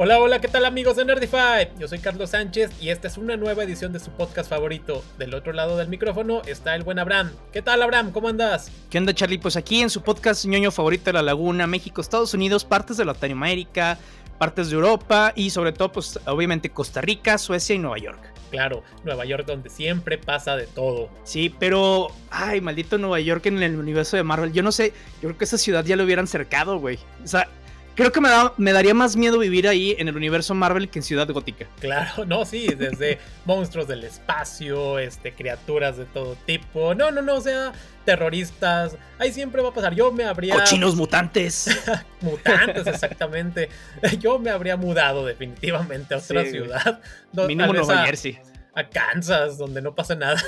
Hola, hola, ¿qué tal amigos de Nerdify? Yo soy Carlos Sánchez y esta es una nueva edición de su podcast favorito. Del otro lado del micrófono está el buen Abraham. ¿Qué tal Abraham? ¿Cómo andas? ¿Qué onda Charlie? Pues aquí en su podcast ñoño favorito de la Laguna, México, Estados Unidos, partes de Latinoamérica, partes de Europa y sobre todo pues obviamente Costa Rica, Suecia y Nueva York. Claro, Nueva York donde siempre pasa de todo. Sí, pero, ay, maldito Nueva York en el universo de Marvel. Yo no sé, yo creo que esa ciudad ya lo hubieran cercado, güey. O sea, creo que me, me, daría más miedo vivir ahí en el universo Marvel que en Ciudad Gótica. Claro, no, sí, desde monstruos del espacio, este, criaturas de todo tipo. No, no, no, o sea, terroristas. Ahí siempre va a pasar. Yo me habría. Cochinos mutantes. mutantes, exactamente. Yo me habría mudado definitivamente a otra ciudad. Mínimo Nueva Jersey. A Kansas, donde no pasa nada.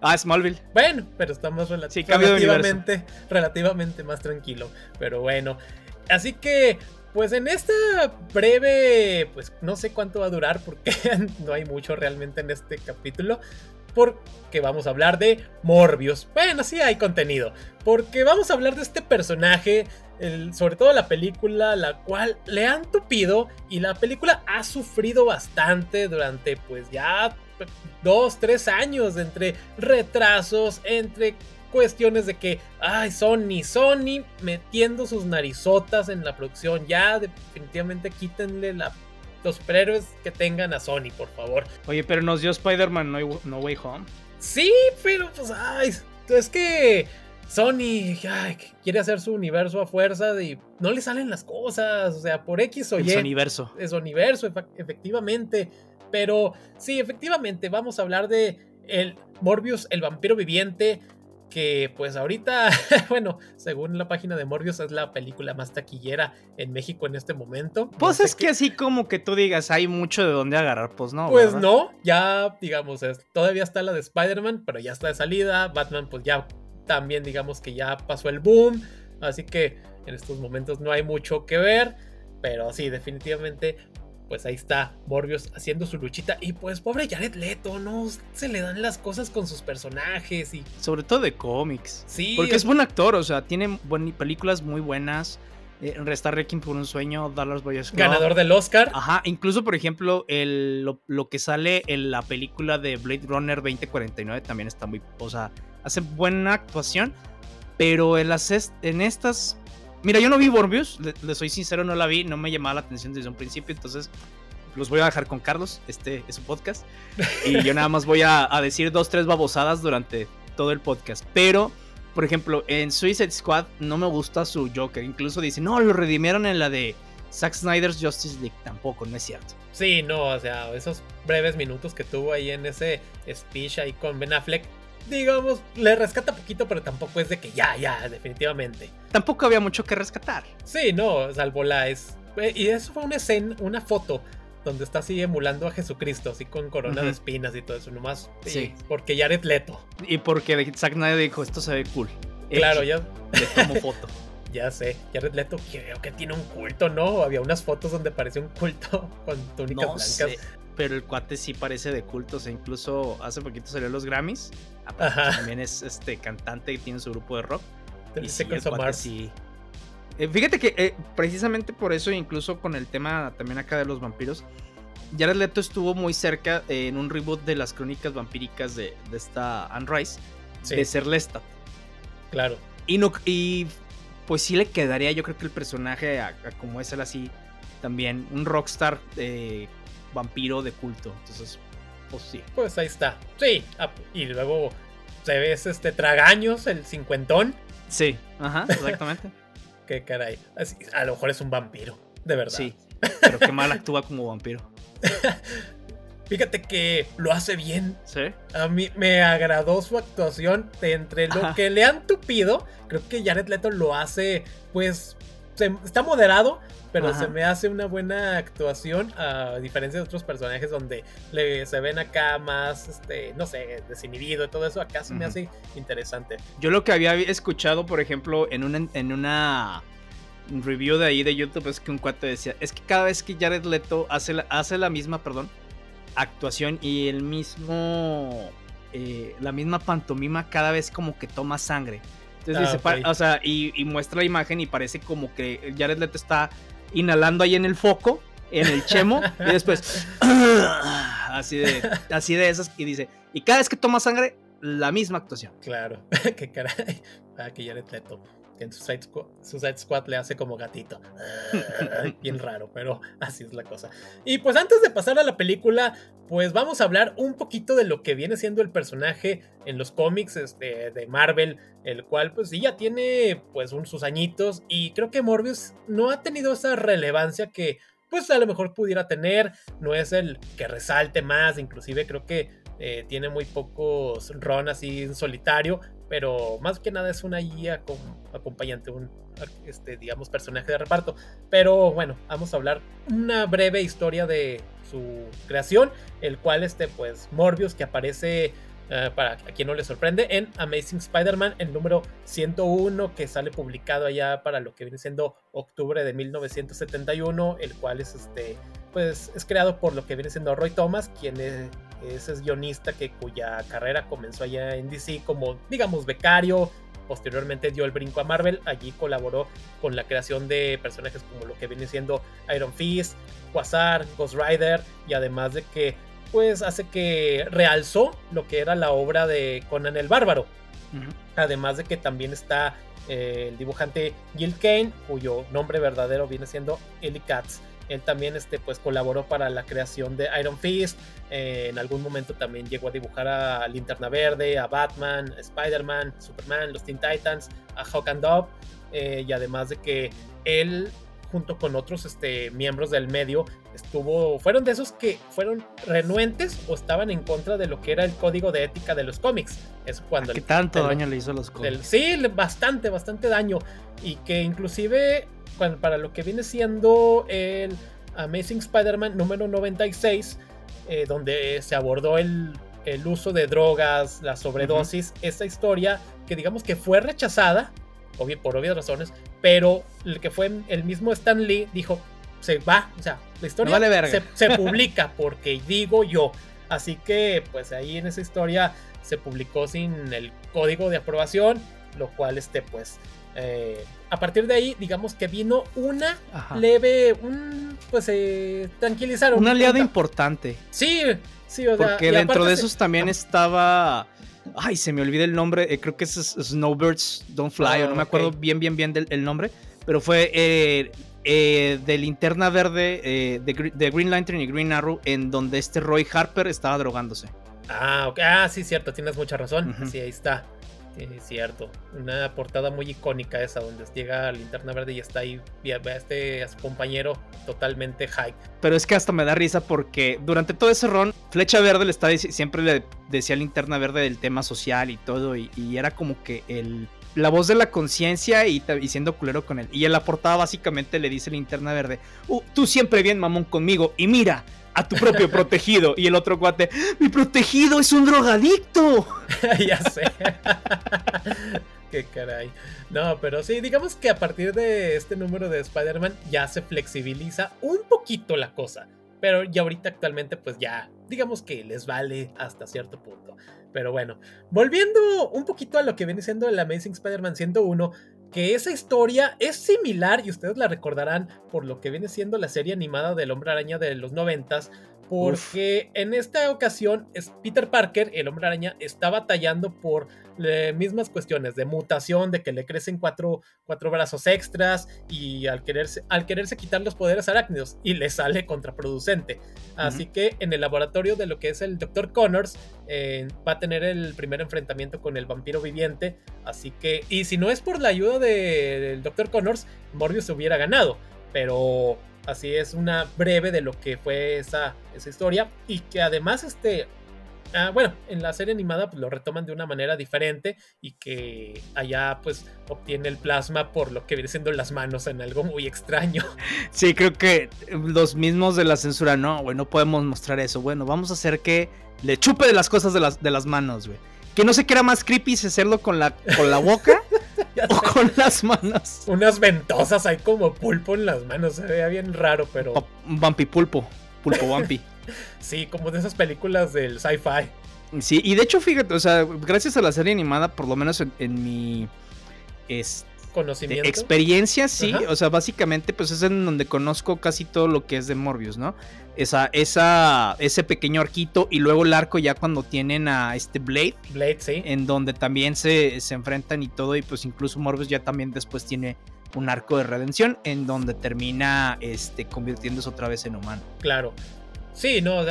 ah, Smallville. Bueno, pero estamos relativamente, relativamente más tranquilo. Pero bueno, Así que, pues en esta breve, pues no sé cuánto va a durar porque no hay mucho realmente en este capítulo. Porque vamos a hablar de Morbius. Bueno, sí hay contenido. Porque vamos a hablar de este personaje, sobre todo la película, la cual le han tupido y la película ha sufrido bastante durante pues ya dos, tres años entre retrasos, entre cuestiones de que, ay, Sony, Sony metiendo sus narizotas en la producción. Ya, definitivamente quítenle la, los superhéroes que tengan a Sony, por favor. Oye, pero nos dio Spider-Man no, Way Home. Sí, pero pues, ay, es que Sony quiere hacer su universo a fuerza y no le salen las cosas, o sea, por X o Y. Es universo. Es universo, efectivamente. Pero sí, efectivamente, vamos a hablar de el Morbius, el vampiro viviente que pues ahorita, bueno, según la página de Morbius es la película más taquillera en México en este momento. Pues es que así como que tú digas, hay mucho de dónde agarrar, pues no. Pues no, ya digamos, es, todavía está la de Spider-Man, pero ya está de salida, Batman pues ya también digamos que ya pasó el boom, así que en estos momentos no hay mucho que ver, pero sí, definitivamente pues ahí está Morbius haciendo su luchita. Y pues pobre Jared Leto, no se le dan las cosas con sus personajes y... Sobre todo de cómics. Sí. Porque es buen actor, o sea, tiene películas muy buenas. Eh, Resta Requiem por un sueño, Dallas Boyers Ganador del Oscar. Ajá, incluso por ejemplo el, lo, que sale en la película de Blade Runner 2049 también está muy... O sea, hace buena actuación. Pero en, las en estas Mira, yo no vi Morbius, le, soy sincero, no la vi, no me llamaba la atención desde un principio, entonces los voy a dejar con Carlos, este es su podcast, y yo nada más voy a, decir dos, tres babosadas durante todo el podcast, pero, por ejemplo, en Suicide Squad no me gusta su Joker, incluso dice, no, lo redimieron en la de Zack Snyder's Justice League, tampoco, no es cierto. Sí, no, o sea, esos breves minutos que tuvo ahí en ese speech ahí con Ben Affleck, digamos, le rescata poquito, pero tampoco es de que ya, ya, definitivamente. Tampoco había mucho que rescatar. Sí, no, salvo la es. Eh, y eso fue una escena, una foto donde está así emulando a Jesucristo, así con corona de espinas y todo eso, nomás. Sí. Porque Jared Leto. Y porque Zack Snyder dijo, esto se ve cool. Claro, ya. Le tomo foto. ya sé, Jared Leto creo que tiene un culto, ¿no? Había unas fotos donde parecía un culto con túnicas blancas pero el cuate sí parece de culto. O sea, incluso hace poquito salió los Grammys. También es este cantante y tiene su grupo de rock. Y sí, el cuate sí. Eh, fíjate que eh, precisamente por eso, incluso con el tema también acá de los vampiros, Jared Leto estuvo muy cerca en un reboot de las crónicas vampíricas de, esta Anne Rice, de ser Lestat. Claro. Y, no, y pues sí le quedaría, yo creo que el personaje, como es él así, también un rockstar eh, vampiro de culto. Entonces, pues sí. Pues ahí está. Sí. Ah, y luego se ves este tragaños, el cincuentón. Sí, ajá, exactamente. qué caray. a lo mejor es un vampiro, de verdad. Sí. Pero qué mal actúa como vampiro. Fíjate que lo hace bien. Sí. A mí me agradó su actuación. De entre lo que le han tupido, creo que Jared Leto lo hace, pues, está moderado, pero se me hace una buena actuación a diferencia de otros personajes donde le, se ven acá más, este, no sé, desinhibido y todo eso, acá se me hace interesante. Yo lo que había escuchado, por ejemplo, en una, en una review de ahí de YouTube es que un cuate decía, es que cada vez que Jared Leto hace la, hace la misma, perdón, actuación y el mismo, eh, la misma pantomima cada vez como que toma sangre. Entonces ah, dice, o sea, y, y, muestra la imagen y parece como que Jared Leto está inhalando ahí en el foco, en el chemo, y después así de, así de esas, y dice, y cada vez que toma sangre, la misma actuación. Claro, qué caray, para que ya le Leto que en Suicide Squad, Squad le hace como gatito. Bien raro, pero así es la cosa. Y pues antes de pasar a la película, pues vamos a hablar un poquito de lo que viene siendo el personaje en los cómics este, de Marvel, el cual pues sí ya tiene pues sus añitos y creo que Morbius no ha tenido esa relevancia que pues a lo mejor pudiera tener, no es el que resalte más, inclusive creo que eh, tiene muy pocos ron así en solitario, pero más que nada es una guía con acompañante, un este, digamos, personaje de reparto. Pero bueno, vamos a hablar una breve historia de su creación, el cual este, pues, Morbius, que aparece, eh, para quien no le sorprende, en Amazing Spider-Man, el número 101, que sale publicado allá para lo que viene siendo octubre de 1971, el cual es este, pues, es creado por lo que viene siendo Roy Thomas, quien es es guionista que cuya carrera comenzó allá en DC como, digamos, becario. Posteriormente dio el brinco a Marvel. Allí colaboró con la creación de personajes como lo que viene siendo Iron Fist, Quasar, Ghost Rider. Y además de que, pues, hace que realzó lo que era la obra de Conan el Bárbaro. Además de que también está eh, el dibujante Gil Kane, cuyo nombre verdadero viene siendo Eli Katz. Él también este, pues, colaboró para la creación de Iron Fist. Eh, en algún momento también llegó a dibujar a Linterna Verde, a Batman, Spider-Man, Superman, los Teen Titans, a Hawk and Dove. Eh, y además de que él, junto con otros este, miembros del medio, estuvo, fueron de esos que fueron renuentes o estaban en contra de lo que era el código de ética de los cómics. Es cuando... ¿Qué tanto daño le hizo a los cómics? sí, bastante, bastante daño. Y que inclusive para lo que viene siendo el Amazing Spider-Man número 96, eh, donde se abordó el, uso de drogas, la sobredosis, esa historia que digamos que fue rechazada, por obvias razones, pero el que fue el mismo Stan Lee dijo, se va, o sea, la historia se, se publica porque digo yo. Así que pues ahí en esa historia se publicó sin el código de aprobación, lo cual este pues eh, a partir de ahí, digamos que vino una leve, un, pues eh, tranquilizaron. Un aliado importante. Sí, sí, o sea. Porque dentro de esos también estaba. Ay, se me olvida el nombre. Eh, creo que es Snowbirds Don't Fly, o no me ah, acuerdo bien, bien, bien del nombre. Pero fue eh, de Linterna Verde, de, Green Lantern y Green Arrow, en donde este Roy Harper estaba drogándose. Ah, ok. Ah, sí, cierto, tienes mucha razón. Sí, ahí está. Es cierto. Una portada muy icónica esa, donde llega Linterna Verde y está ahí, ve a este su compañero totalmente high. Pero es que hasta me da risa porque durante todo ese ron, Flecha Verde le está siempre le decía a Linterna Verde del tema social y todo, y, era como que el la voz de la conciencia y, siendo culero con él. Y en la portada básicamente le dice Linterna Verde, uh, tú siempre bien mamón conmigo, y mira, a tu propio protegido. Y el otro cuate, mi protegido es un drogadicto. ya sé. Qué caray. No, pero sí, digamos que a partir de este número de Spider-Man ya se flexibiliza un poquito la cosa. Pero ya ahorita actualmente pues ya, digamos que les vale hasta cierto punto. Pero bueno, volviendo un poquito a lo que viene siendo el Amazing Spider-Man 101, que esa historia es similar y ustedes la recordarán por lo que viene siendo la serie animada del Hombre Araña de los noventas, porque en esta ocasión es Peter Parker, el hombre araña, está batallando por las mismas cuestiones de mutación, de que le crecen cuatro, cuatro brazos extras y al quererse, al quererse quitar los poderes arácnidos y le sale contraproducente. Así que en el laboratorio de lo que es el Dr. Connors eh, va a tener el primer enfrentamiento con el vampiro viviente. Así que, y si no es por la ayuda del Dr. Connors, Morbius se hubiera ganado. Pero Así es una breve de lo que fue esa, esa historia. Y que además, este. Ah, bueno, en la serie animada pues, lo retoman de una manera diferente y que allá pues obtiene el plasma por lo que viene siendo las manos en algo muy extraño. Sí, creo que los mismos de la censura, no, güey, no podemos mostrar eso. Bueno, vamos a hacer que le chupe de las cosas de las, de las manos, güey. Que no sé qué era más creepy hacerlo con la, con la boca o con las manos. Unas ventosas hay como pulpo en las manos. Se veía bien raro, pero. Vampi pulpo. Pulpo vampi. sí, como de esas películas del sci-fi. Sí, y de hecho, fíjate, o sea, gracias a la serie animada, por lo menos en, mi. Es, conocimiento. experiencia, sí. O sea, básicamente, pues es en donde conozco casi todo lo que es de Morbius, ¿no? Esa, esa, ese pequeño arquito y luego el arco ya cuando tienen a este Blade. Blade, sí. En donde también se, se enfrentan y todo. Y pues incluso Morbius ya también después tiene un arco de redención en donde termina este, convirtiéndose otra vez en humano. Claro. Sí, no,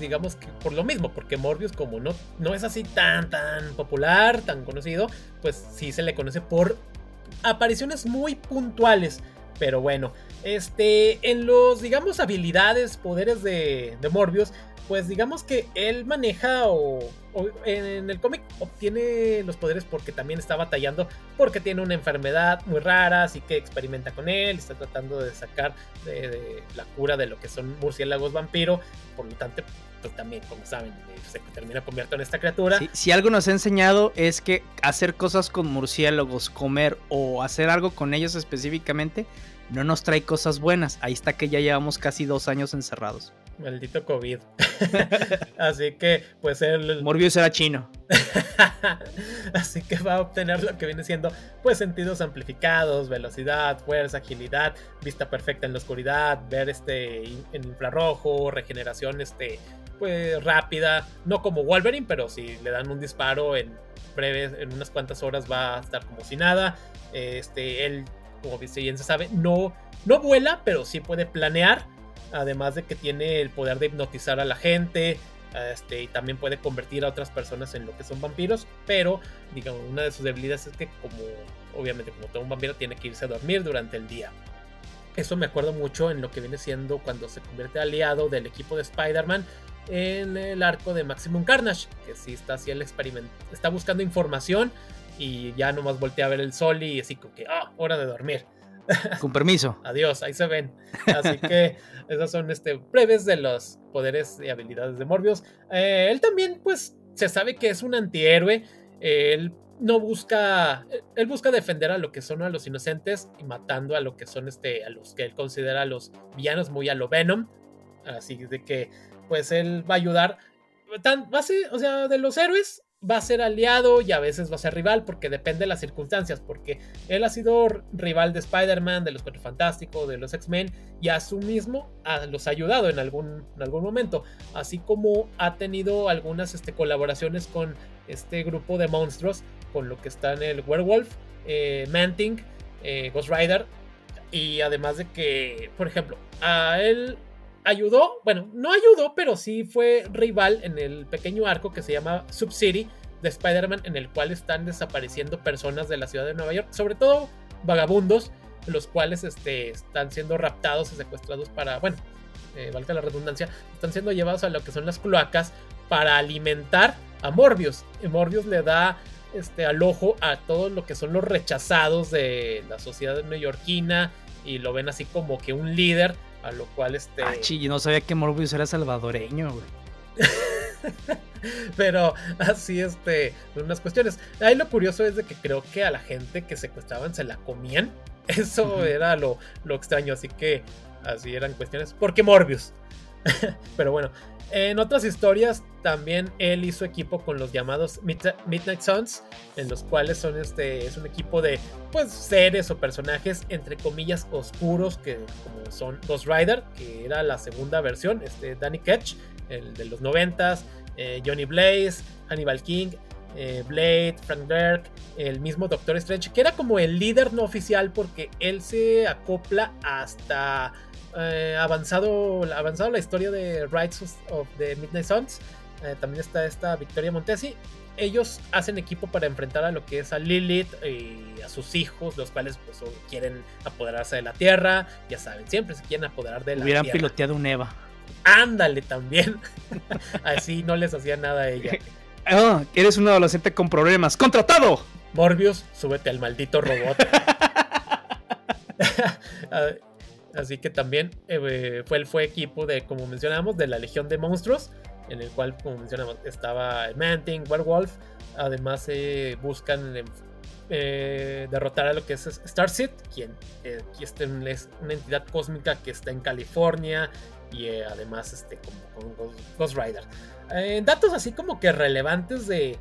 digamos que por lo mismo, porque Morbius como no, no es así tan, tan popular, tan conocido, pues sí se le conoce por apariciones muy puntuales. Pero bueno, este, en los, digamos, habilidades, poderes de, de Morbius, pues digamos que él maneja o, en el cómic obtiene los poderes porque también está batallando, porque tiene una enfermedad muy rara, así que experimenta con él, está tratando de sacar de, la cura de lo que son murciélagos vampiro, por lo tanto, pues también, como saben, se termina convirtiendo en esta criatura. si algo nos ha enseñado es que hacer cosas con murciélagos, comer o hacer algo con ellos específicamente, no nos trae cosas buenas. Ahí está que ya llevamos casi dos años encerrados. Maldito COVID. Así que, pues el. Morbius era chino. Así que va a obtener lo que viene siendo, pues, sentidos amplificados, velocidad, fuerza, agilidad, vista perfecta en la oscuridad, ver este en infrarrojo, regeneración, este, pues, rápida. No como Wolverine, pero si le dan un disparo en breves, en unas cuantas horas va a estar como si nada. Este, él, como bien se sabe, no, no vuela, pero sí puede planear Además de que tiene el poder de hipnotizar a la gente. Este, y también puede convertir a otras personas en lo que son vampiros. Pero, digamos, una de sus debilidades es que, como obviamente, como todo un vampiro, tiene que irse a dormir durante el día. Eso me acuerdo mucho en lo que viene siendo cuando se convierte aliado del equipo de Spider-Man en el arco de Maximum Carnage. Que sí está así el experimento. Está buscando información y ya nomás voltea a ver el sol y así como que, ah, hora de dormir. Con permiso. Adiós, ahí se ven. Así que esas son este, breves de los poderes y habilidades de Morbius. Eh, él también, pues, se sabe que es un antihéroe. él no busca. Él busca defender a lo que son a los inocentes y matando a lo que son este. a los que él considera los villanos, muy a lo Venom. Así de que, pues, él va a ayudar. Tan, o sea, de los héroes, va a ser aliado y a veces va a ser rival porque depende de las circunstancias, porque él ha sido rival de Spider-Man, de los Cuatro Fantásticos, de los X-Men y a su mismo los ha ayudado en algún, algún momento, así como ha tenido algunas este, colaboraciones con este grupo de monstruos, con lo que está en el Werewolf, eh, Manting, eh, Ghost Rider y además de que, por ejemplo, a él ayudó, bueno, no ayudó, pero sí fue rival en el pequeño arco que se llama Sub-City de Spider-Man, en el cual están desapareciendo personas de la ciudad de Nueva York, sobre todo vagabundos, los cuales este, están siendo raptados y secuestrados para, bueno, eh, valga la redundancia, están siendo llevados a lo que son las cloacas para alimentar a Morbius. Y Morbius le da este, al ojo a todo lo que son los rechazados de la sociedad neoyorquina y lo ven así como que un líder a lo cual este. Ah, no sabía que Morbius era salvadoreño, güey. Pero así, este, unas cuestiones. Ahí lo curioso es de que creo que a la gente que secuestraban se la comían. Eso era lo, lo extraño. Así que así eran cuestiones. Porque Morbius. Pero bueno, en otras historias también él hizo equipo con los llamados Midnight Suns, en los cuales son este es un equipo de pues seres o personajes entre comillas oscuros que como son Ghost Rider, que era la segunda versión, este Danny Ketch, el de los noventas, eh, Johnny Blaze, Hannibal King, eh, Blade, Frank Dirk, el mismo Doctor Strange, que era como el líder no oficial porque él se acopla hasta eh, avanzado, avanzado la historia de Rights of the Midnight Suns. Eh, también está esta Victoria Montesi. Ellos hacen equipo para enfrentar a lo que es a Lilith y a sus hijos, los cuales pues, quieren apoderarse de la Tierra. Ya saben, siempre se quieren apoderar de la Hubieran Tierra. Hubieran piloteado un Eva. Ándale también. Así no les hacía nada a ella. Oh, eres un adolescente con problemas. ¡Contratado! Morbius, súbete al maldito robot. Así que también eh, fue, fue equipo de, como mencionamos, de la Legión de Monstruos, en el cual, como mencionamos, estaba Manting, Werewolf. Además, eh, buscan eh, derrotar a lo que es Starseed, quien es una entidad cósmica que está en California y además este, como, Ghost Rider. datos así como que relevantes de,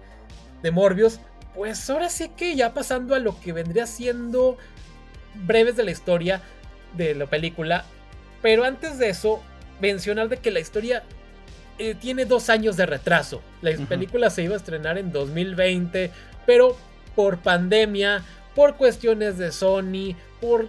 de Morbius pues ahora sí que ya pasando a lo que vendría siendo breves de la historia de la película. Pero antes de eso, mencionar de que la historia eh, tiene dos años de retraso. La película se iba a estrenar en 2020, pero por pandemia, por cuestiones de Sony, por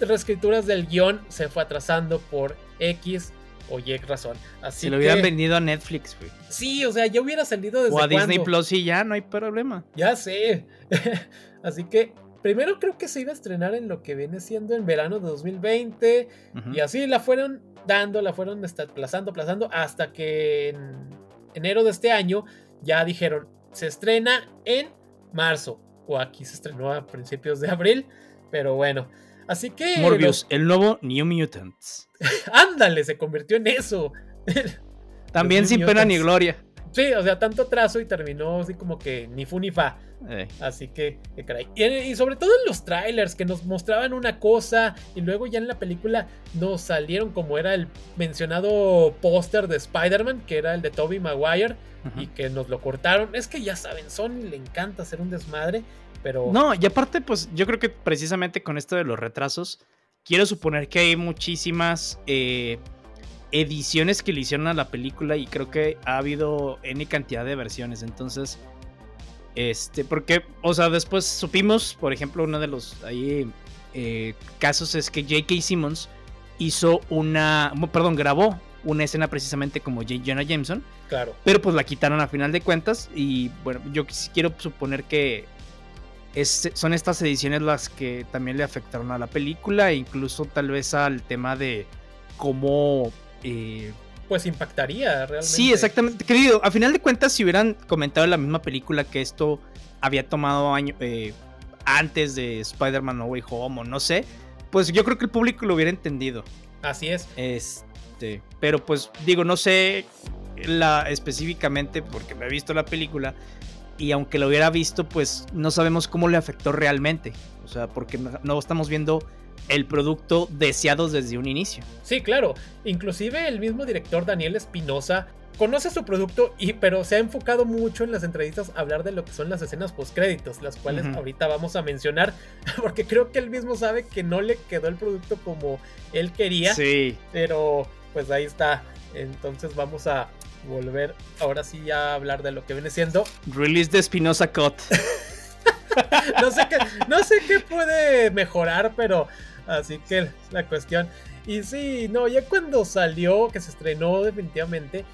reescrituras del guion, se fue atrasando por X o Y razón. Así si lo hubieran vendido a Netflix, güey. Sí, o sea, ya hubiera salido desde. O a Disney Plus y ya, no hay problema. Ya sé. Así que primero creo que se iba a estrenar en lo que viene siendo en verano de 2020. Y así la fueron dando, la fueron aplazando, aplazando, hasta que en enero de este año ya dijeron, se estrena en marzo. O aquí se estrenó a principios de abril. Pero bueno. Así que. Morbius, el nuevo New Mutants. Ándale, se convirtió en eso. También sin pena ni gloria. Sí, o sea, tanto atraso y terminó así como que ni fu ni fa. Eh. Así que, caray. Y, sobre todo en los trailers que nos mostraban una cosa y luego ya en la película nos salieron como era el mencionado póster de Spider-Man, que era el de Tobey Maguire, y que nos lo cortaron. Es que ya saben, Sony le encanta hacer un desmadre, pero... No, y aparte, pues yo creo que precisamente con esto de los retrasos, quiero suponer que hay muchísimas... Eh, ediciones que le hicieron a la película y creo que ha habido N cantidad de versiones. Entonces, este, porque, o sea, después supimos, por ejemplo, uno de los ahí eh, casos es que J.K. Simmons hizo una, perdón, grabó una escena precisamente como J. Jonah Jameson. Claro. Pero pues la quitaron a final de cuentas y bueno, yo quiero suponer que son estas ediciones las que también le afectaron a la película e incluso tal vez al tema de cómo eh, pues impactaría realmente. Sí, exactamente. Querido, a final de cuentas, si hubieran comentado en la misma película que esto había tomado año, eh, antes de Spider-Man No Way Home o no sé, pues yo creo que el público lo hubiera entendido. Así es. Este, pero pues digo, no sé la específicamente porque no he visto la película y aunque lo hubiera visto, pues no sabemos cómo le afectó realmente. O sea, porque no estamos viendo el producto deseado desde un inicio. Sí, claro. Inclusive el mismo director Daniel Espinosa conoce su producto, y, pero se ha enfocado mucho en las entrevistas a hablar de lo que son las escenas postcréditos, las cuales ahorita vamos a mencionar, porque creo que él mismo sabe que no le quedó el producto como él quería. Sí. Pero pues ahí está. Entonces vamos a volver ahora sí a hablar de lo que viene siendo. Release de Espinosa Cut. no, sé qué, no sé qué puede mejorar, pero Así que la cuestión. Y sí, no, ya cuando salió, que se estrenó definitivamente,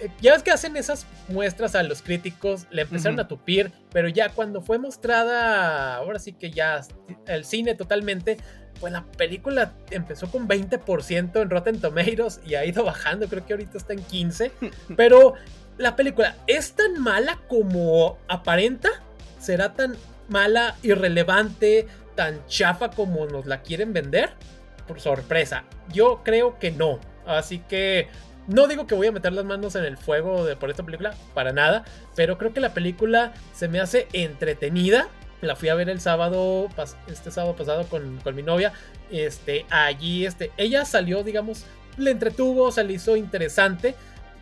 eh, ya ves que hacen esas muestras a los críticos, le empezaron a tupir, pero ya cuando fue mostrada, ahora sí que ya el cine totalmente, pues la película empezó con 20% en Rotten Tomatoes y ha ido bajando, creo que ahorita está en 15, pero la película es tan mala como aparenta, será tan mala, irrelevante, tan chafa como nos la quieren vender? Por sorpresa, yo creo que no. Así que no digo que voy a meter las manos en el fuego de, por esta película, para nada, pero creo que la película se me hace entretenida. La fui a ver el sábado, este sábado pasado con, con mi novia. Este, allí, este, ella salió, digamos, le entretuvo, se le hizo interesante.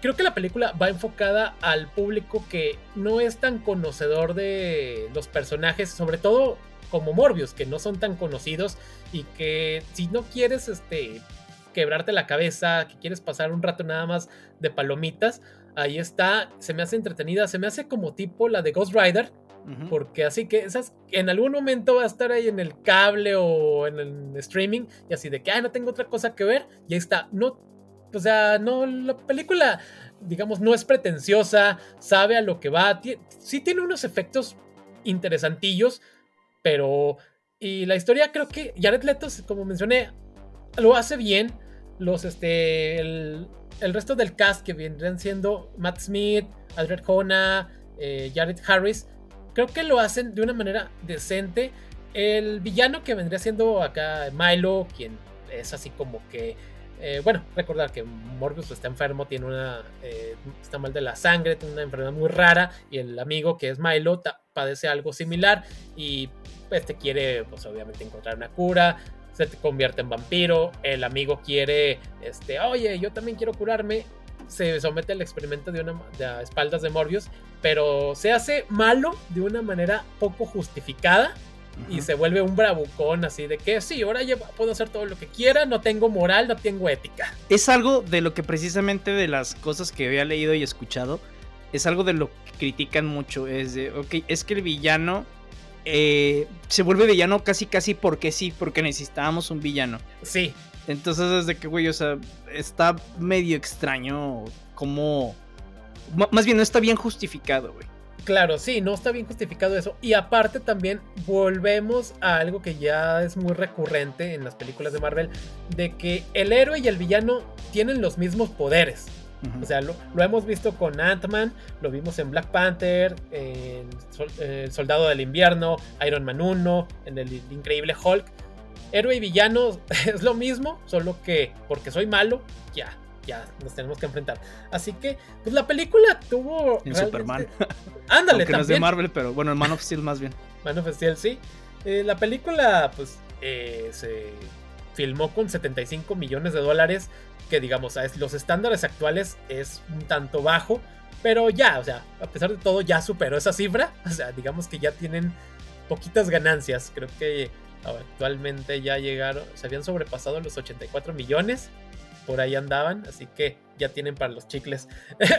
Creo que la película va enfocada al público que no es tan conocedor de los personajes, sobre todo como Morbius, que no son tan conocidos y que si no quieres este, quebrarte la cabeza, que quieres pasar un rato nada más de palomitas, ahí está, se me hace entretenida, se me hace como tipo la de Ghost Rider, porque así que esas en algún momento va a estar ahí en el cable o en el streaming y así de que, ah, no tengo otra cosa que ver, y ahí está, no, o sea, no, la película, digamos, no es pretenciosa, sabe a lo que va, sí tiene unos efectos interesantillos, pero. Y la historia creo que Jared Leto, como mencioné, lo hace bien. Los, este. El, resto del cast que vendrían siendo Matt Smith, Aldred Hona, eh, Jared Harris, creo que lo hacen de una manera decente. El villano que vendría siendo acá Milo, quien es así como que. Eh, bueno, recordar que Morbius está enfermo, tiene una. Eh, está mal de la sangre, tiene una enfermedad muy rara. Y el amigo que es Milo padece algo similar. Y este quiere, pues obviamente, encontrar una cura, se te convierte en vampiro, el amigo quiere, este, oye, yo también quiero curarme, se somete al experimento de una de espaldas de Morbius, pero se hace malo de una manera poco justificada y se vuelve un bravucón así de que sí, ahora ya puedo hacer todo lo que quiera, no tengo moral, no tengo ética. Es algo de lo que precisamente de las cosas que había leído y escuchado, es algo de lo que critican mucho, es de, ok, es que el villano eh, se vuelve villano casi casi porque sí, porque necesitábamos un villano. Sí. Entonces es de que, güey, o sea, está medio extraño como... Más bien, no está bien justificado, güey. Claro, sí, no está bien justificado eso. Y aparte también volvemos a algo que ya es muy recurrente en las películas de Marvel, de que el héroe y el villano tienen los mismos poderes. O sea, lo, hemos visto con Ant-Man, lo vimos en Black Panther, en El Soldado del Invierno, Iron Man 1, en el Increíble Hulk. Héroe y villano es lo mismo, solo que porque soy malo, ya, ya nos tenemos que enfrentar. Así que, pues la película tuvo. En Superman. Ándale, también. no es de Marvel, pero bueno, en Man of Steel más bien. Man of Steel, sí. Eh, la película, pues, eh, se filmó con 75 millones de dólares que digamos, a los estándares actuales es un tanto bajo, pero ya, o sea, a pesar de todo ya superó esa cifra, o sea, digamos que ya tienen poquitas ganancias, creo que actualmente ya llegaron, se habían sobrepasado los 84 millones, por ahí andaban, así que ya tienen para los chicles.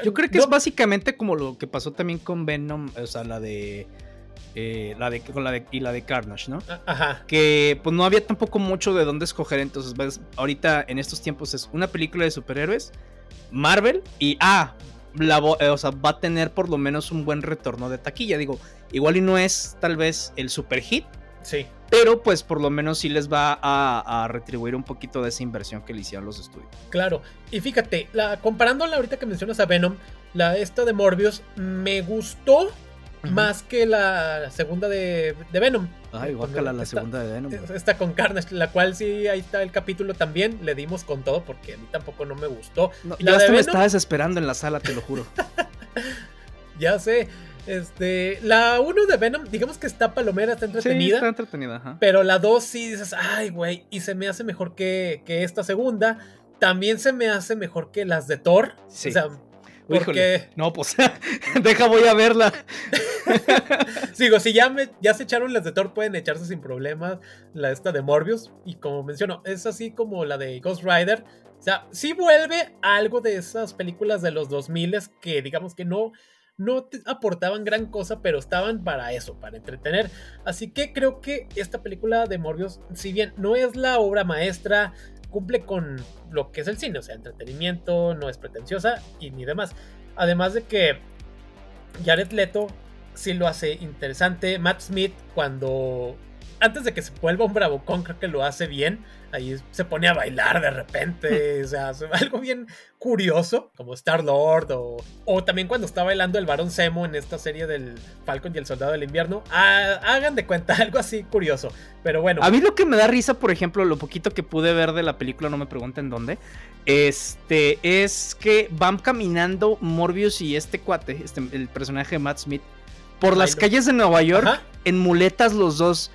Yo creo que es básicamente como lo que pasó también con Venom, o sea, la de eh, la de, con la de, y la de Carnage, ¿no? Ah, ajá. Que pues no había tampoco mucho de dónde escoger, entonces ves, ahorita en estos tiempos es una película de superhéroes, Marvel y ah, la, eh, o sea, va a tener por lo menos un buen retorno de taquilla, digo, igual y no es tal vez el super hit. Sí. Pero pues por lo menos sí les va a, retribuir un poquito de esa inversión que le hicieron los estudios. Claro. Y fíjate, la, comparándola ahorita que mencionas a Venom, la esta de Morbius me gustó más que la segunda de, Venom. Ay, guácala la segunda de Venom. Esta con Carnage, la cual sí, ahí está el capítulo también. Le dimos con todo porque a mí tampoco no me gustó. yo hasta me estaba desesperando en la sala, te lo juro. ya sé. Este, la 1 de Venom, digamos que está palomera, está entretenida. Sí, está entretenida, ajá. Pero la 2 sí dices, ay, güey, y se me hace mejor que, que esta segunda. También se me hace mejor que las de Thor. Sí. O sea, porque... No, pues deja, voy a verla. Sigo, si ya, me, ya se echaron las de Thor, pueden echarse sin problemas la esta de Morbius. Y como menciono, es así como la de Ghost Rider. O sea, sí vuelve algo de esas películas de los 2000 que digamos que no, no aportaban gran cosa, pero estaban para eso, para entretener. Así que creo que esta película de Morbius, si bien no es la obra maestra, cumple con lo que es el cine, o sea, entretenimiento, no es pretenciosa y ni demás. Además de que Jared Leto sí lo hace interesante. Matt Smith, cuando antes de que se vuelva un bravocón, creo que lo hace bien. Ahí se pone a bailar de repente, o sea, algo bien curioso, como Star Lord, o, o también cuando está bailando el Barón Zemo en esta serie del Falcon y el Soldado del Invierno, ah, hagan de cuenta algo así curioso, pero bueno. A mí lo que me da risa, por ejemplo, lo poquito que pude ver de la película, no me pregunten dónde, este, es que van caminando Morbius y este cuate, este, el personaje de Matt Smith, por las calles de Nueva York, en muletas los dos.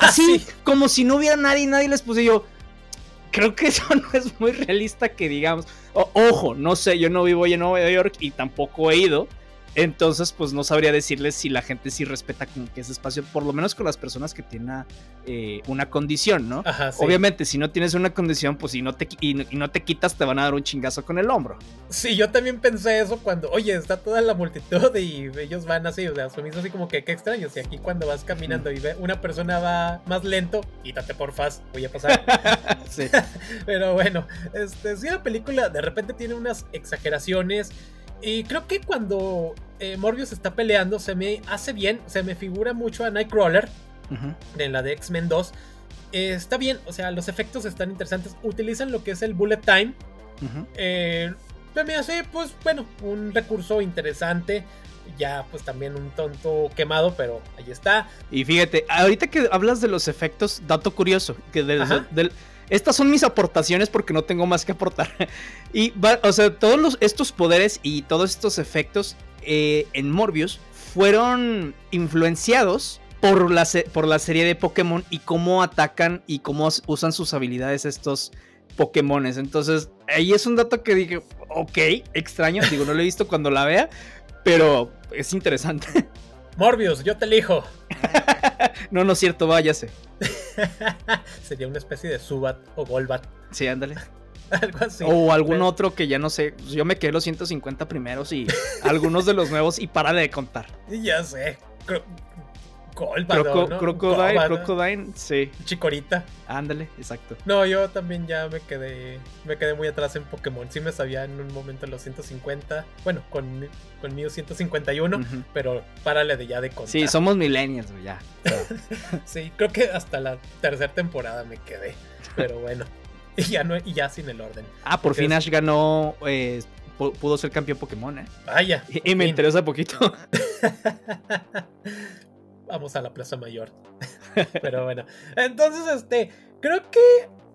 Así, como si no hubiera nadie, nadie les puse yo creo que eso no es muy realista que digamos. ojo, no sé, yo no vivo en Nueva York y tampoco he ido. Entonces, pues no sabría decirles si la gente sí respeta como que ese espacio, por lo menos con las personas que tienen eh, una condición, ¿no? Obviamente, si no tienes una condición, pues si no te, y, no te quitas, te van a dar un chingazo con el hombro. Sí, yo también pensé eso cuando, oye, está toda la multitud y ellos van así, o sea, son así como que qué extraño. Si aquí cuando vas caminando y ve una persona va más lento, quítate porfas, voy a pasar. sí. Pero bueno, este, sí, la película de repente tiene unas exageraciones. Y creo que cuando eh, Morbius está peleando, se me hace bien, se me figura mucho a Nightcrawler en la de X-Men 2. Eh, está bien, o sea, los efectos están interesantes. Utilizan lo que es el bullet time. Eh, me hace, pues, bueno, un recurso interesante. Ya, pues también un tonto quemado, pero ahí está. Y fíjate, ahorita que hablas de los efectos, dato curioso, que del estas son mis aportaciones porque no tengo más que aportar. y, o sea, todos estos poderes y todos estos efectos eh, en Morbius fueron influenciados por la, por la serie de Pokémon y cómo atacan y cómo usan sus habilidades estos Pokémones. Entonces, ahí es un dato que dije, ok, extraño. Digo, no lo he visto cuando la vea, pero es interesante. Morbius, yo te elijo. no, no es cierto, váyase. Sería una especie de Subat o Golbat. Sí, ándale. Algo así. O algún otro que ya no sé. Yo me quedé los 150 primeros y algunos de los nuevos y para de contar. Ya sé. Croco, Crocodile, Crocodile, sí. Chicorita. Ándale, exacto. No, yo también ya me quedé me quedé muy atrás en Pokémon. Sí me sabía en un momento los 150. Bueno, con, con 151, pero párale de ya de contar. Sí, somos millennials, ya. sí, creo que hasta la tercera temporada me quedé. Pero bueno. y ya no y ya sin el orden. Ah, por fin Ash ganó eh, pudo ser campeón Pokémon, ¿eh? Vaya. Y, me interesa poquito. vamos a la Plaza Mayor. Pero bueno, entonces, este, creo que,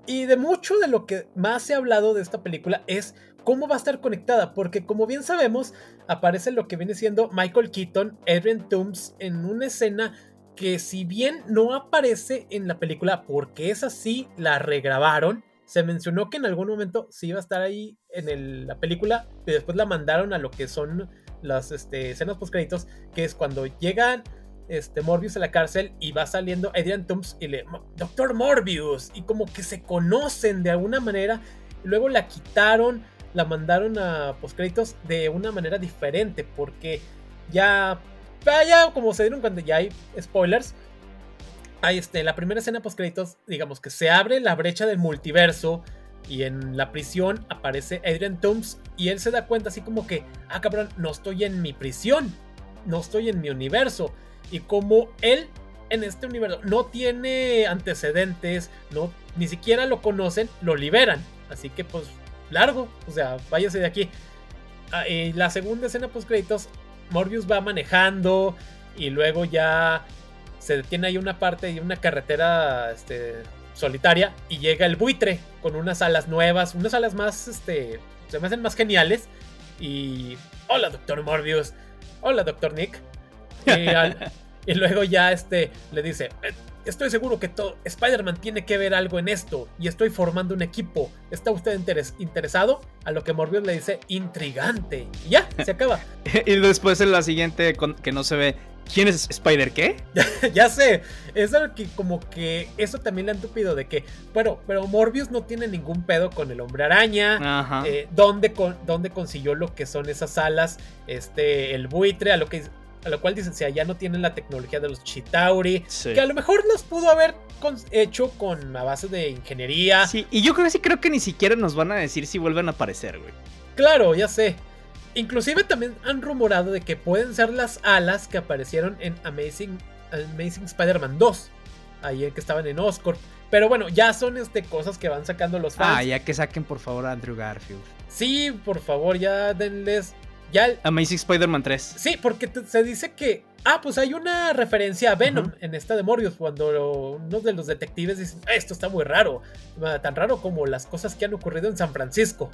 y de mucho de lo que más se ha hablado de esta película es cómo va a estar conectada, porque como bien sabemos, aparece lo que viene siendo Michael Keaton, Adrian Toomes, en una escena que si bien no aparece en la película, porque es así, la regrabaron, se mencionó que en algún momento sí iba a estar ahí en la película, y después la mandaron a lo que son las este, escenas post créditos, que es cuando llegan este, Morbius a la cárcel y va saliendo Adrian Toomes y le, Doctor Morbius, y como que se conocen de alguna manera, luego la quitaron, la mandaron a postcréditos de una manera diferente, porque ya, vaya, como se dieron cuando ya hay spoilers, hay este, la primera escena postcréditos, digamos que se abre la brecha del multiverso, y en la prisión aparece Adrian Toomes y él se da cuenta así como que, ah cabrón, no estoy en mi prisión, no estoy en mi universo. Y como él en este universo no tiene antecedentes, no, ni siquiera lo conocen, lo liberan. Así que pues largo, o sea, váyase de aquí. Ah, y la segunda escena post créditos, Morbius va manejando y luego ya se detiene ahí una parte de una carretera este, solitaria y llega el buitre con unas alas nuevas, unas alas más, este, se me hacen más geniales. Y hola, doctor Morbius. Hola, doctor Nick. Y, luego ya este le dice, eh, estoy seguro que todo Spider-Man tiene que ver algo en esto y estoy formando un equipo. ¿Está usted interesado? A lo que Morbius le dice, intrigante. Y ya, se acaba. y después en la siguiente que no se ve, ¿Quién es Spider qué? ya sé, es algo que como que eso también le han tupido de que, bueno, pero Morbius no tiene ningún pedo con el hombre araña, eh, ¿dónde, consiguió lo que son esas alas, este, el buitre, a lo que a lo cual dicen, si allá no tienen la tecnología de los Chitauri, que a lo mejor los pudo haber hecho con a base de ingeniería. Sí, y yo creo que sí creo que ni siquiera nos van a decir si vuelven a aparecer, güey. Claro, ya sé. Inclusive también han rumorado de que pueden ser las alas que aparecieron en Amazing, Amazing Spider-Man 2. Ahí que estaban en Oscorp. Pero bueno, ya son este, cosas que van sacando los fans. Ah, ya que saquen por favor a Andrew Garfield. Sí, por favor, ya denles ya Amazing Spider-Man 3. Sí, porque se dice que. Ah, pues hay una referencia a Venom en esta de Morbius. Cuando uno de los detectives dicen, esto está muy raro. Tan raro como las cosas que han ocurrido en San Francisco.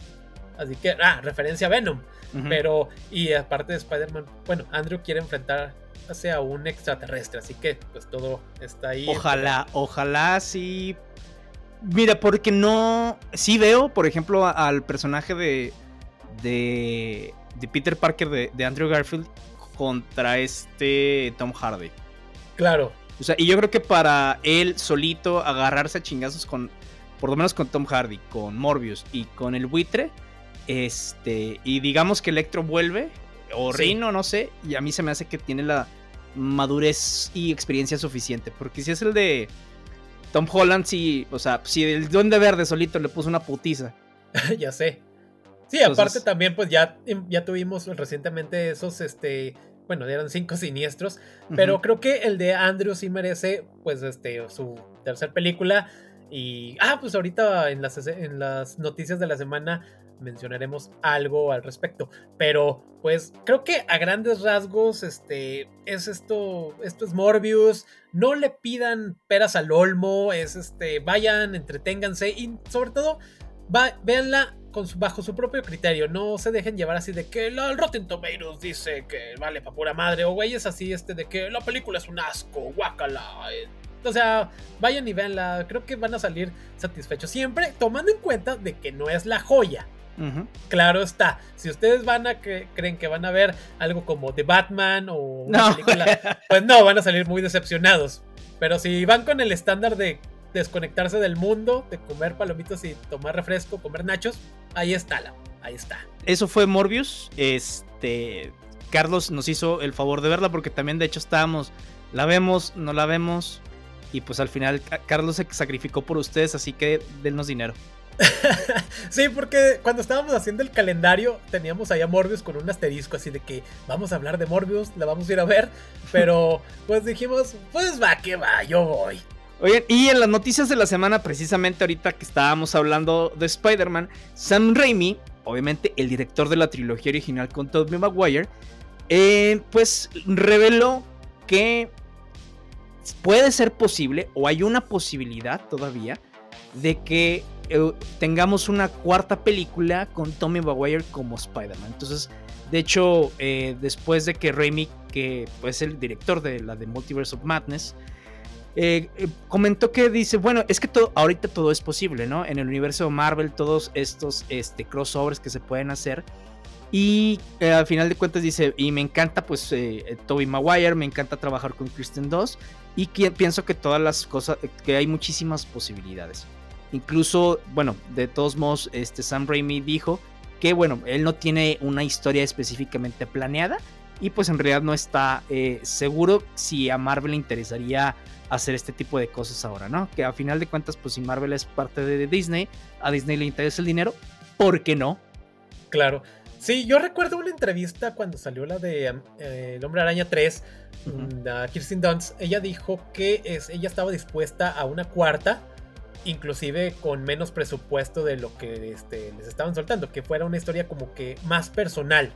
Así que, ah, referencia a Venom. Pero, y aparte de Spider-Man, bueno, Andrew quiere enfrentar a un extraterrestre. Así que, pues todo está ahí. Ojalá, ojalá sí. Mira, porque no. Sí veo, por ejemplo, al personaje de. de de Peter Parker de, Andrew Garfield contra este Tom Hardy. Claro. O sea, y yo creo que para él solito agarrarse a chingazos con, por lo menos con Tom Hardy, con Morbius y con el buitre, este, y digamos que Electro vuelve, o Rino, no sé, y a mí se me hace que tiene la madurez y experiencia suficiente, porque si es el de Tom Holland, sí, o sea, si el Duende Verde solito le puso una putiza. ya sé. Sí, aparte también, pues ya, ya tuvimos recientemente esos, este, bueno, eran cinco siniestros, pero creo que el de Andrew sí merece, pues, este, su tercer película. Y, ah, pues ahorita en las, en las noticias de la semana mencionaremos algo al respecto. Pero, pues, creo que a grandes rasgos, este, es esto, esto es Morbius. No le pidan peras al olmo, es este, vayan, entreténganse y sobre todo, va, véanla bajo su propio criterio. No se dejen llevar así de que el Rotten Tomatoes dice que vale pa' pura madre. O güeyes así este de que la película es un asco, guácala. O sea, vayan y véanla. Creo que van a salir satisfechos. Siempre tomando en cuenta de que no es la joya. Claro está. Si ustedes van a que creen que van a ver algo como The Batman o una película, pues no, van a salir muy decepcionados. Pero si van con el estándar de desconectarse del mundo, de comer palomitos y tomar refresco, comer nachos, ahí está, la, ahí está. Eso fue Morbius. Este Carlos nos hizo el favor de verla porque también de hecho estábamos, la vemos, no la vemos y pues al final Carlos se sacrificó por ustedes, así que dennos dinero. sí, porque cuando estábamos haciendo el calendario teníamos allá Morbius con un asterisco así de que vamos a hablar de Morbius, la vamos a ir a ver, pero pues dijimos, pues va, que va, yo voy. Oigan, y en las noticias de la semana, precisamente ahorita que estábamos hablando de Spider-Man, Sam Raimi, obviamente el director de la trilogía original con Tobey Maguire, eh, pues reveló que puede ser posible, o hay una posibilidad todavía, de que eh, tengamos una cuarta película con Tommy Maguire como Spider-Man. Entonces, de hecho, eh, después de que Raimi, que es pues, el director de la de Multiverse of Madness, eh, comentó que dice, bueno, es que ahorita todo es posible, ¿no? En el universo Marvel, todos estos este, crossovers que se pueden hacer. Y al final de cuentas dice, y me encanta pues Toby Maguire, me encanta trabajar con Kristen Doss y pienso que todas las cosas, que hay muchísimas posibilidades. Incluso, bueno, de todos modos, este Sam Raimi dijo que, bueno, él no tiene una historia específicamente planeada y pues en realidad no está eh, seguro si a Marvel le interesaría hacer este tipo de cosas ahora, ¿no? Que a final de cuentas, pues si Marvel es parte de Disney, a Disney le interesa el dinero, ¿por qué no? Claro. Sí, yo recuerdo una entrevista cuando salió la de eh, El Hombre Araña 3, uh Kirsten Dunst, ella dijo que es, ella estaba dispuesta a una cuarta, inclusive con menos presupuesto de lo que este, les estaban soltando, que fuera una historia como que más personal.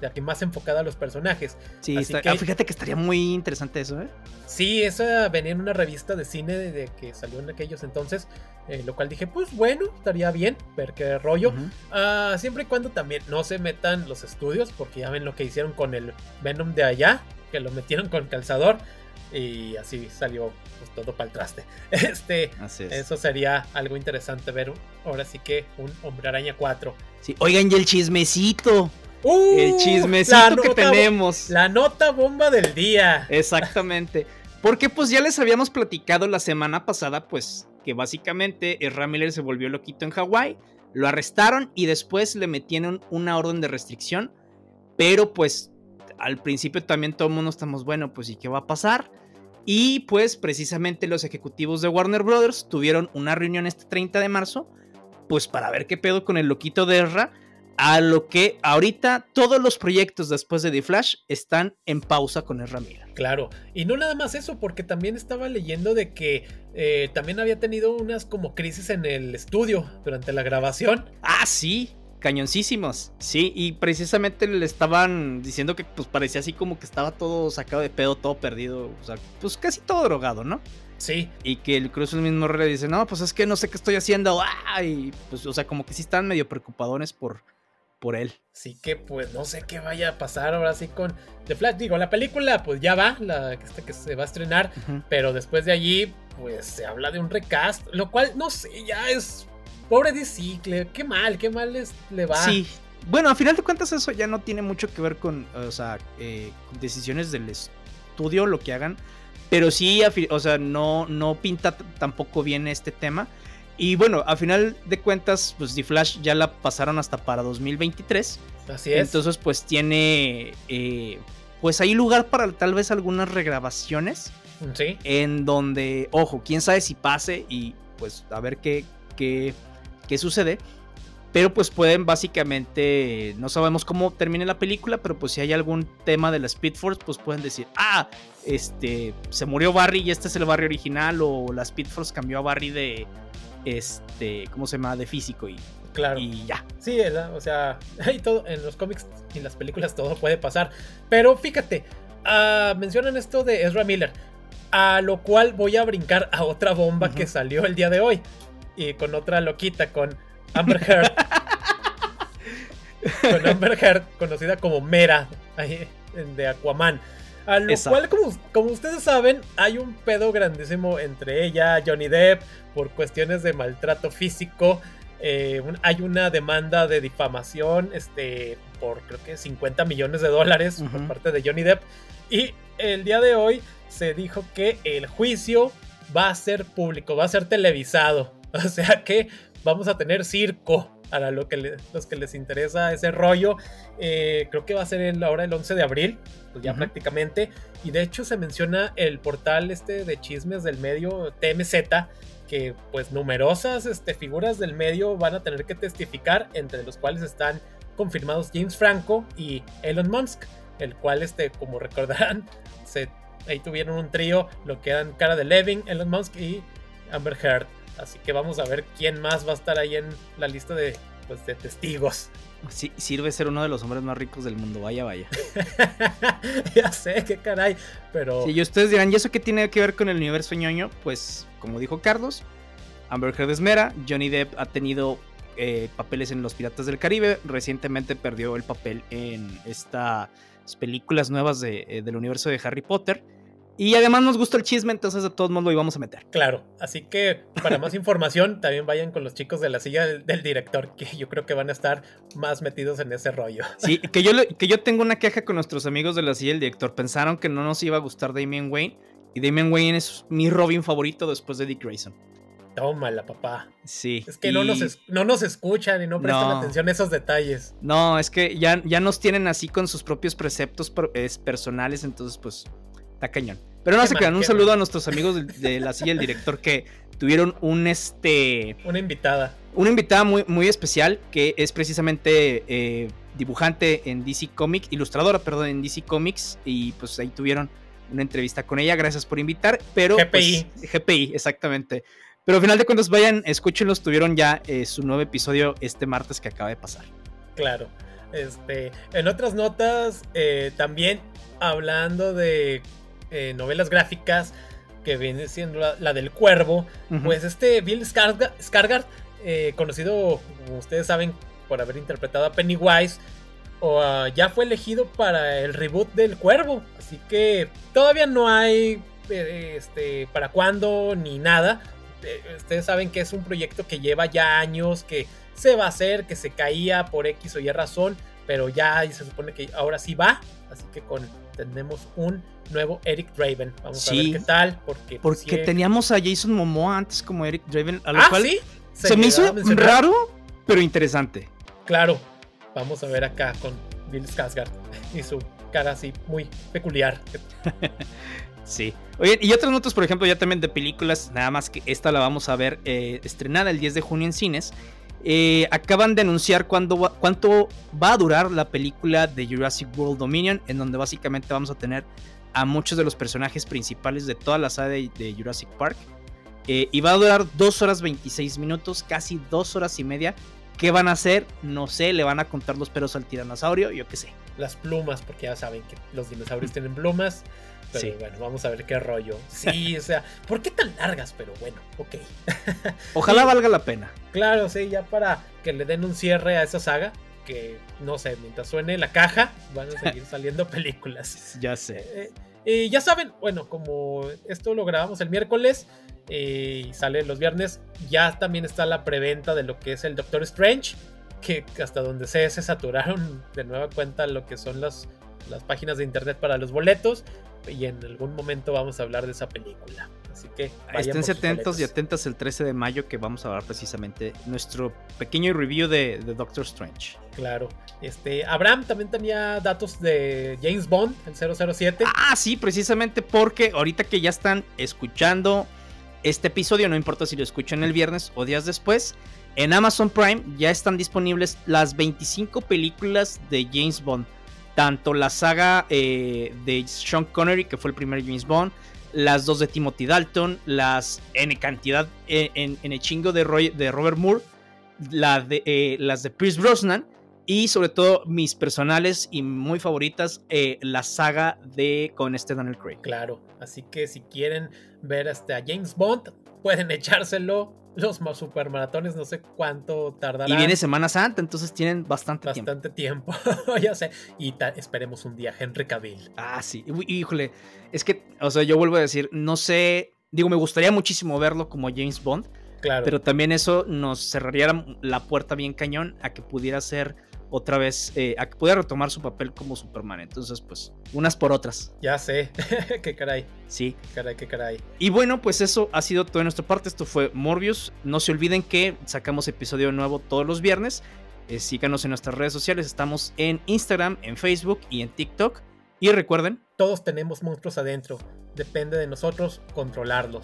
Ya que más enfocada a los personajes. Sí, ah, fíjate que estaría muy interesante eso, ¿eh? Sí, esa venía en una revista de cine de, que salió en aquellos entonces, eh, lo cual dije, pues bueno, estaría bien ver qué rollo. Ah, siempre y cuando también no se metan los estudios, porque ya ven lo que hicieron con el Venom de allá, que lo metieron con calzador y así salió pues, todo para el traste. Este, eso sería algo interesante ver ahora sí que un Hombre Araña 4. Sí, oigan, y el chismecito. Uh, el chismecito que tenemos. La nota bomba del día. Exactamente. Porque pues ya les habíamos platicado la semana pasada, pues que básicamente Ezra Miller se volvió loquito en Hawái, lo arrestaron y después le metieron una orden de restricción, pero pues al principio también todo el mundo estamos, bueno, pues ¿y qué va a pasar? Y pues precisamente los ejecutivos de Warner Brothers tuvieron una reunión este 30 de marzo, pues para ver qué pedo con el loquito de Erra, a lo que ahorita todos los proyectos después de The Flash están en pausa con Ezra Miller. Claro, y no nada más eso, porque también estaba leyendo de que eh, también había tenido unas como crisis en el estudio durante la grabación. Ah, sí, cañoncísimos. Sí, y precisamente le estaban diciendo que pues parecía así como que estaba todo sacado de pedo, todo perdido, o sea, pues casi todo drogado, ¿no? Sí. Y que el Cruz el mismo le dice, no, pues es que no sé qué estoy haciendo. Y pues, o sea, como que sí están medio preocupadones por, por él. Sí que pues no sé qué vaya a pasar ahora sí con The Flash. Digo, la película pues ya va, la que se va a estrenar, pero después de allí pues se habla de un recast, lo cual no sé, ya es Pobre DC, qué mal, qué mal les, le va. Sí. Bueno, a final de cuentas eso ya no tiene mucho que ver con, o sea, eh, decisiones del estudio, lo que hagan. Pero sí, o sea, no, no pinta tampoco bien este tema. Y bueno, a final de cuentas, pues The Flash ya la pasaron hasta para 2023. Así es. Entonces, pues tiene, eh, pues hay lugar para tal vez algunas regrabaciones. Sí. En donde, ojo, quién sabe si pase y pues a ver qué, qué, qué sucede. Pero pues pueden básicamente, no sabemos cómo termine la película, pero pues si hay algún tema de la Speed Force, pues pueden decir, ah, este, se murió Barry y este es el Barry original, o la Speed Force cambió a Barry de, este, ¿cómo se llama? De físico y, claro. y ya. Sí, o sea, hay todo, en los cómics y las películas todo puede pasar. Pero fíjate, uh, mencionan esto de Ezra Miller, a lo cual voy a brincar a otra bomba que salió el día de hoy y con otra loquita, con Amber Heard. con Amber Heard, conocida como Mera, de Aquaman. A lo cual, como, como, ustedes saben, hay un pedo grandísimo entre ella, Johnny Depp, por cuestiones de maltrato físico. eh, hay una demanda de difamación este, por creo que 50 millones de dólares por parte de Johnny Depp. Y el día de hoy se dijo que el juicio va a ser público, va a ser televisado. O sea que vamos a tener circo para lo que los que les interesa ese rollo. Eh, creo que va a ser ahora el 11 de abril, pues ya prácticamente. Y de hecho se menciona el portal este de chismes del medio TMZ que pues numerosas este, figuras del medio van a tener que testificar, entre los cuales están confirmados James Franco y Elon Musk, el cual, este, como recordarán, se, ahí tuvieron un trío, lo que eran cara de Levin, Elon Musk y Amber Heard. Así que vamos a ver quién más va a estar ahí en la lista de, pues, de testigos. Sí, sirve ser uno de los hombres más ricos del mundo, vaya, vaya. ya sé, qué caray, pero... Sí, y ustedes dirán, ¿y eso qué tiene que ver con el universo ñoño? Pues, como dijo Carlos, Amber Heard es mera, Johnny Depp ha tenido eh, papeles en Los Piratas del Caribe, recientemente perdió el papel en estas películas nuevas de, eh, del universo de Harry Potter. Y además nos gusta el chisme, entonces a todos modos lo íbamos a meter. Claro, así que para más información también vayan con los chicos de la silla del, director, que yo creo que van a estar más metidos en ese rollo. Sí, que yo, que yo tengo una queja con nuestros amigos de la silla del director. Pensaron que no nos iba a gustar Damian Wayne, y Damian Wayne es mi Robin favorito después de Dick Grayson. Tómala, papá. Sí. Es que no, nos no nos escuchan y no prestan atención a esos detalles. No, es que ya, ya nos tienen así con sus propios preceptos personales, entonces pues está cañón. Pero no se quedan. Un saludo a nuestros amigos de, la silla del director que tuvieron un este. Una invitada. Una invitada muy, muy especial que es precisamente eh, dibujante en DC Comics, ilustradora, perdón, en DC Comics. Y pues ahí tuvieron una entrevista con ella. Gracias por invitar. Pero. GPI. Pues, GPI, exactamente. Pero al final de cuentas, vayan, escúchenlos. Tuvieron ya eh, su nuevo episodio este martes que acaba de pasar. Claro. Este, en otras notas, eh, también hablando de eh, novelas gráficas, que viene siendo la, del cuervo, pues este Bill Scargard, eh, conocido, como ustedes saben, por haber interpretado a Pennywise, o, ah, ya fue elegido para el reboot del cuervo. Así que todavía no hay este, para cuándo ni nada. ustedes saben que es un proyecto que lleva ya años, que se va a hacer, que se caía por X o Y razón, pero ya se supone que ahora sí va. Así que con tenemos un nuevo Eric Draven. Vamos a ver qué tal. Porque, pues, porque teníamos a Jason Momoa antes como Eric Draven. A lo ah, cual ¿sí? se, me hizo raro, pero interesante. Claro. Vamos a ver acá con Bill Skarsgård y su cara así muy peculiar. Sí. Oye, y otras notas, por ejemplo, ya también de películas, nada más que esta la vamos a ver eh, estrenada el 10 de junio en cines. Eh, acaban de anunciar cuánto va a durar la película de Jurassic World Dominion, en donde básicamente vamos a tener a muchos de los personajes principales de toda la saga de, Jurassic Park. Eh, y va a durar 2 horas 26 minutos, casi 2 horas y media. ¿Qué van a hacer? No sé, le van a contar los pelos al tiranosaurio, yo qué sé. Las plumas, porque ya saben que los dinosaurios tienen plumas. Pero bueno, vamos a ver qué rollo. Sí, o sea, ¿por qué tan largas? Pero bueno, ok. Ojalá valga la pena. Claro, sí, ya para que le den un cierre a esa saga. Que no sé, mientras suene la caja, van a seguir saliendo películas. Ya sé. Eh, y ya saben, bueno, como esto lo grabamos el miércoles eh, y sale los viernes, ya también está la preventa de lo que es el Doctor Strange. Que hasta donde sé se saturaron de nueva cuenta lo que son las, las páginas de internet para los boletos y en algún momento vamos a hablar de esa película. Así que estén atentos y atentas el 13 de mayo que vamos a hablar precisamente nuestro pequeño review de, Doctor Strange. Claro. Este, Abraham también tenía datos de James Bond, el 007. Ah, sí, precisamente porque ahorita que ya están escuchando este episodio, no importa si lo escuchan el viernes o días después, en Amazon Prime ya están disponibles las 25 películas de James Bond tanto la saga eh, de Sean Connery, que fue el primer James Bond, las dos de Timothy Dalton, las en cantidad, eh, en, el chingo de, de Robert Moore, eh, las de Pierce Brosnan y sobre todo mis personales y muy favoritas, la saga de con este Daniel Craig. Claro, así que si quieren ver hasta James Bond, pueden echárselo los supermaratones no sé cuánto tardarán. Y viene Semana Santa, entonces tienen bastante, bastante tiempo. ya sé. Y esperemos un día Henry Cavill. Ah, sí. Híjole. Es que, o sea, yo vuelvo a decir, no sé. Digo, me gustaría muchísimo verlo como James Bond. Claro. Pero también eso nos cerraría la puerta bien cañón a que pudiera ser otra vez, eh, a que pudiera retomar su papel como Superman. Entonces, pues, unas por otras. Ya sé, qué caray. Sí. Qué caray, qué caray. Y bueno, pues eso ha sido todo de nuestra parte. Esto fue Morbius. No se olviden que sacamos episodio nuevo todos los viernes. Eh, síganos en nuestras redes sociales. Estamos en Instagram, en Facebook y en TikTok. Y recuerden, todos tenemos monstruos adentro. Depende de nosotros controlarlos.